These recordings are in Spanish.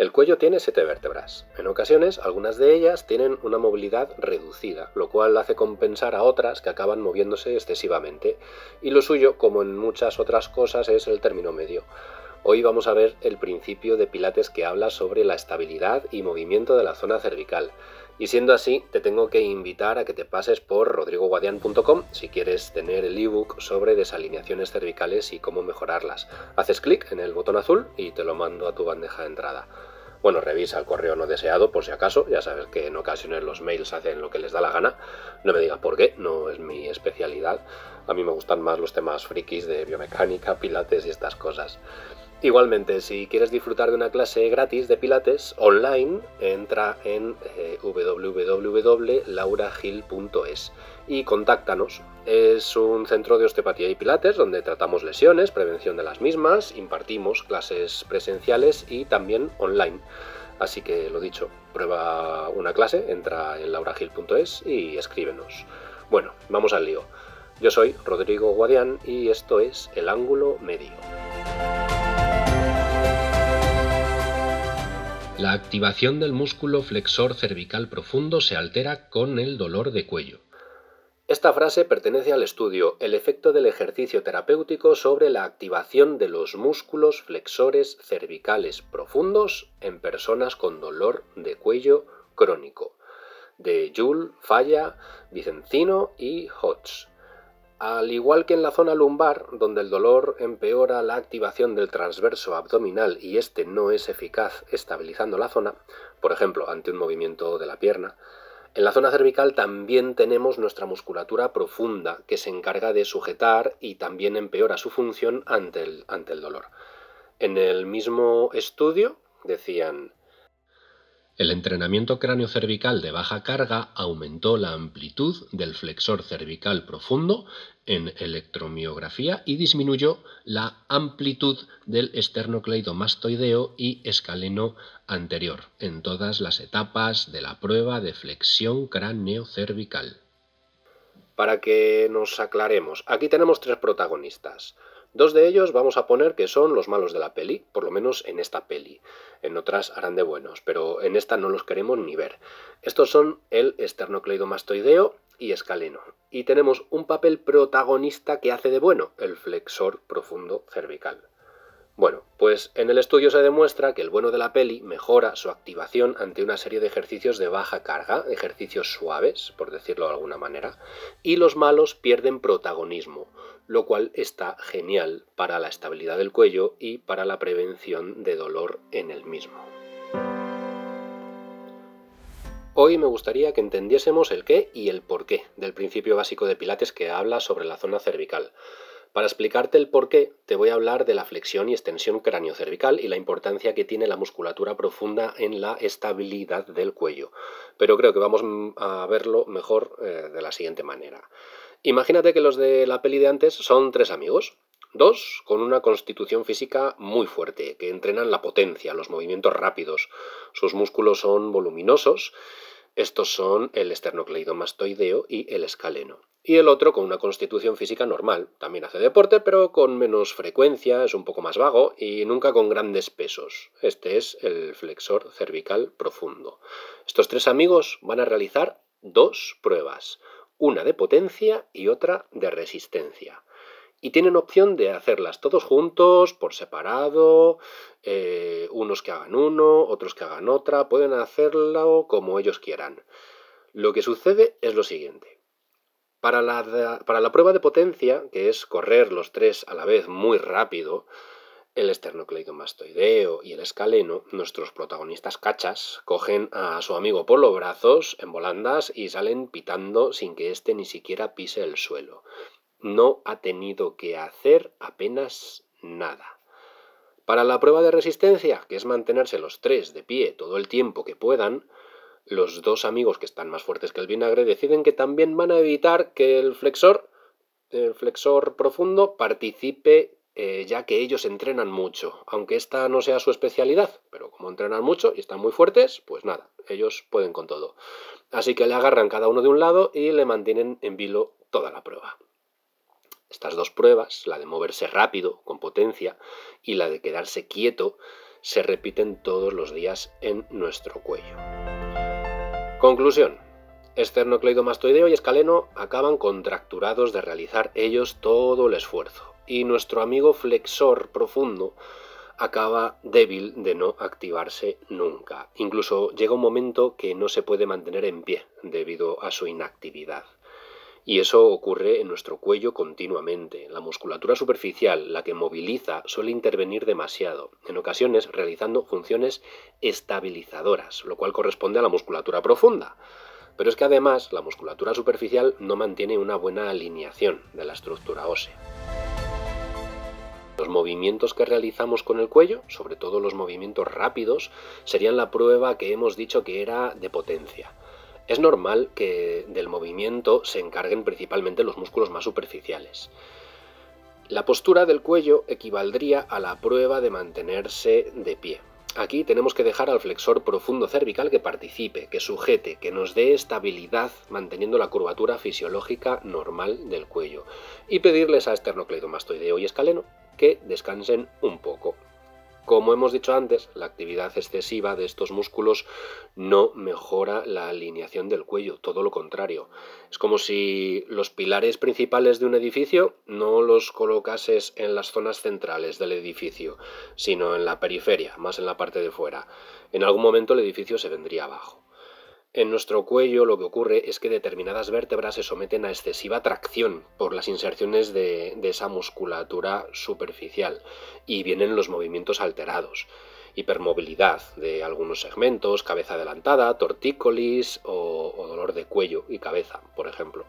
El cuello tiene siete vértebras. En ocasiones, algunas de ellas tienen una movilidad reducida, lo cual hace compensar a otras que acaban moviéndose excesivamente. Y lo suyo, como en muchas otras cosas, es el término medio. Hoy vamos a ver el principio de Pilates que habla sobre la estabilidad y movimiento de la zona cervical. Y siendo así, te tengo que invitar a que te pases por rodrigoguadian.com si quieres tener el ebook sobre desalineaciones cervicales y cómo mejorarlas. Haces clic en el botón azul y te lo mando a tu bandeja de entrada. Bueno, revisa el correo no deseado por si acaso, ya sabes que en ocasiones los mails hacen lo que les da la gana. No me digas por qué, no es mi especialidad. A mí me gustan más los temas frikis de biomecánica, pilates y estas cosas. Igualmente, si quieres disfrutar de una clase gratis de Pilates online, entra en eh, www.lauragil.es y contáctanos. Es un centro de osteopatía y Pilates donde tratamos lesiones, prevención de las mismas, impartimos clases presenciales y también online. Así que lo dicho, prueba una clase, entra en lauragil.es y escríbenos. Bueno, vamos al lío. Yo soy Rodrigo Guadián y esto es El Ángulo Medio. La activación del músculo flexor cervical profundo se altera con el dolor de cuello. Esta frase pertenece al estudio El efecto del ejercicio terapéutico sobre la activación de los músculos flexores cervicales profundos en personas con dolor de cuello crónico, de Jules, Falla, Vicencino y Hodge. Al igual que en la zona lumbar, donde el dolor empeora la activación del transverso abdominal y este no es eficaz estabilizando la zona, por ejemplo, ante un movimiento de la pierna, en la zona cervical también tenemos nuestra musculatura profunda que se encarga de sujetar y también empeora su función ante el, ante el dolor. En el mismo estudio decían, el entrenamiento cráneo-cervical de baja carga aumentó la amplitud del flexor cervical profundo en electromiografía y disminuyó la amplitud del esternocleidomastoideo y escaleno anterior en todas las etapas de la prueba de flexión cráneo-cervical. Para que nos aclaremos, aquí tenemos tres protagonistas. Dos de ellos vamos a poner que son los malos de la peli, por lo menos en esta peli. En otras harán de buenos, pero en esta no los queremos ni ver. Estos son el esternocleidomastoideo y escaleno. Y tenemos un papel protagonista que hace de bueno, el flexor profundo cervical. Bueno, pues en el estudio se demuestra que el bueno de la peli mejora su activación ante una serie de ejercicios de baja carga, ejercicios suaves, por decirlo de alguna manera, y los malos pierden protagonismo, lo cual está genial para la estabilidad del cuello y para la prevención de dolor en el mismo. Hoy me gustaría que entendiésemos el qué y el por qué del principio básico de Pilates que habla sobre la zona cervical. Para explicarte el por qué, te voy a hablar de la flexión y extensión cráneo-cervical y la importancia que tiene la musculatura profunda en la estabilidad del cuello. Pero creo que vamos a verlo mejor eh, de la siguiente manera. Imagínate que los de la peli de antes son tres amigos. Dos con una constitución física muy fuerte, que entrenan la potencia, los movimientos rápidos. Sus músculos son voluminosos. Estos son el esternocleidomastoideo y el escaleno y el otro con una constitución física normal. También hace deporte, pero con menos frecuencia, es un poco más vago y nunca con grandes pesos. Este es el flexor cervical profundo. Estos tres amigos van a realizar dos pruebas, una de potencia y otra de resistencia. Y tienen opción de hacerlas todos juntos, por separado, eh, unos que hagan uno, otros que hagan otra, pueden hacerlo como ellos quieran. Lo que sucede es lo siguiente. Para la, para la prueba de potencia, que es correr los tres a la vez muy rápido, el esternocleidomastoideo y el escaleno, nuestros protagonistas cachas, cogen a su amigo por los brazos en volandas y salen pitando sin que éste ni siquiera pise el suelo. No ha tenido que hacer apenas nada. Para la prueba de resistencia, que es mantenerse los tres de pie todo el tiempo que puedan, los dos amigos que están más fuertes que el vinagre deciden que también van a evitar que el flexor, el flexor profundo, participe eh, ya que ellos entrenan mucho, aunque esta no sea su especialidad, pero como entrenan mucho y están muy fuertes, pues nada, ellos pueden con todo. Así que le agarran cada uno de un lado y le mantienen en vilo toda la prueba. Estas dos pruebas, la de moverse rápido, con potencia, y la de quedarse quieto, se repiten todos los días en nuestro cuello. Conclusión. Esternocleidomastoideo y escaleno acaban contracturados de realizar ellos todo el esfuerzo y nuestro amigo flexor profundo acaba débil de no activarse nunca. Incluso llega un momento que no se puede mantener en pie debido a su inactividad. Y eso ocurre en nuestro cuello continuamente. La musculatura superficial, la que moviliza, suele intervenir demasiado, en ocasiones realizando funciones estabilizadoras, lo cual corresponde a la musculatura profunda. Pero es que además la musculatura superficial no mantiene una buena alineación de la estructura ósea. Movimientos que realizamos con el cuello, sobre todo los movimientos rápidos, serían la prueba que hemos dicho que era de potencia. Es normal que del movimiento se encarguen principalmente los músculos más superficiales. La postura del cuello equivaldría a la prueba de mantenerse de pie. Aquí tenemos que dejar al flexor profundo cervical que participe, que sujete, que nos dé estabilidad manteniendo la curvatura fisiológica normal del cuello y pedirles a esternocleidomastoideo y escaleno que descansen un poco. Como hemos dicho antes, la actividad excesiva de estos músculos no mejora la alineación del cuello, todo lo contrario. Es como si los pilares principales de un edificio no los colocases en las zonas centrales del edificio, sino en la periferia, más en la parte de fuera. En algún momento el edificio se vendría abajo. En nuestro cuello lo que ocurre es que determinadas vértebras se someten a excesiva tracción por las inserciones de, esa musculatura superficial y vienen los movimientos alterados. Hipermovilidad de algunos segmentos, cabeza adelantada, tortícolis o, dolor de cuello y cabeza, por ejemplo.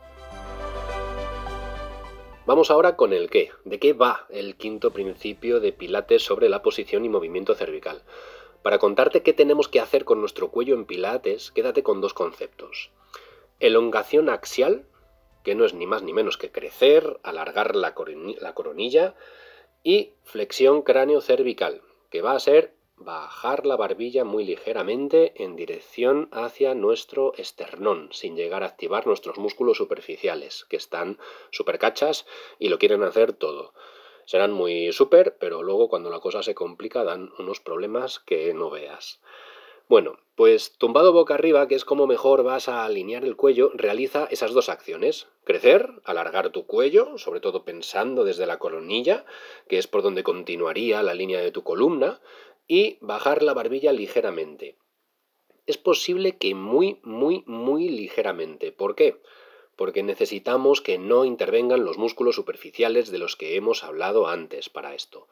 Vamos ahora con el qué. ¿De qué va el quinto principio de Pilates sobre la posición y movimiento cervical? Para contarte qué tenemos que hacer con nuestro cuello en pilates, quédate con dos conceptos. Elongación axial, que no es ni más ni menos que crecer, alargar la, coronilla, y flexión cráneo-cervical, que va a ser bajar la barbilla muy ligeramente en dirección hacia nuestro esternón, sin llegar a activar nuestros músculos superficiales, que están supercachas y lo quieren hacer todo serán muy súper, pero luego cuando la cosa se complica dan unos problemas que no veas. Bueno, pues tumbado boca arriba, que es como mejor vas a alinear el cuello, realiza esas dos acciones. Crecer, alargar tu cuello, sobre todo pensando desde la coronilla, que es por donde continuaría la línea de tu columna, y bajar la barbilla ligeramente. Es posible que muy, muy, muy ligeramente. ¿Por qué? Porque necesitamos que no intervengan los músculos superficiales de los que hemos hablado antes para esto.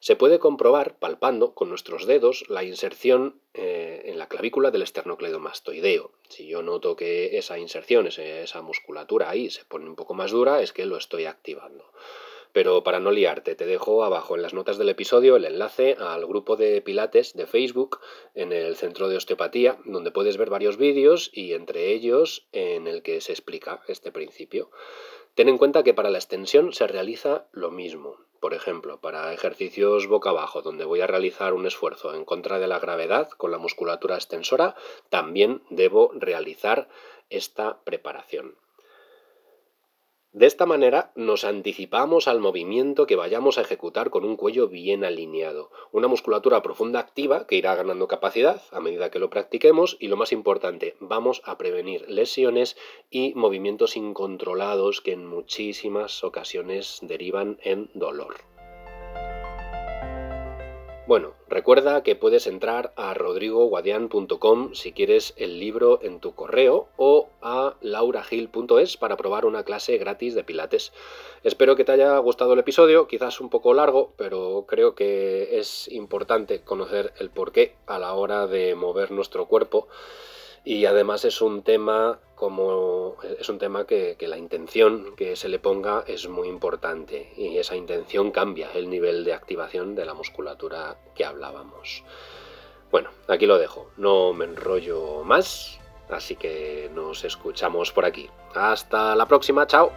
Se puede comprobar palpando con nuestros dedos la inserción eh, en la clavícula del esternocleidomastoideo. Si yo noto que esa inserción, esa musculatura ahí se pone un poco más dura, es que lo estoy activando. Pero para no liarte, te dejo abajo en las notas del episodio el enlace al grupo de Pilates de Facebook en el Centro de Osteopatía, donde puedes ver varios vídeos y entre ellos en el que se explica este principio. Ten en cuenta que para la extensión se realiza lo mismo. Por ejemplo, para ejercicios boca abajo, donde voy a realizar un esfuerzo en contra de la gravedad con la musculatura extensora, también debo realizar esta preparación. De esta manera nos anticipamos al movimiento que vayamos a ejecutar con un cuello bien alineado, una musculatura profunda activa que irá ganando capacidad a medida que lo practiquemos y lo más importante, vamos a prevenir lesiones y movimientos incontrolados que en muchísimas ocasiones derivan en dolor. Bueno, recuerda que puedes entrar a rodrigoguadian.com si quieres el libro en tu correo o a lauragil.es para probar una clase gratis de pilates. Espero que te haya gustado el episodio, quizás un poco largo, pero creo que es importante conocer el porqué a la hora de mover nuestro cuerpo y además es un tema como es un tema que, la intención que se le ponga es muy importante y esa intención cambia el nivel de activación de la musculatura que hablábamos. Bueno, aquí lo dejo, no me enrollo más, así que nos escuchamos por aquí. Hasta la próxima, chao.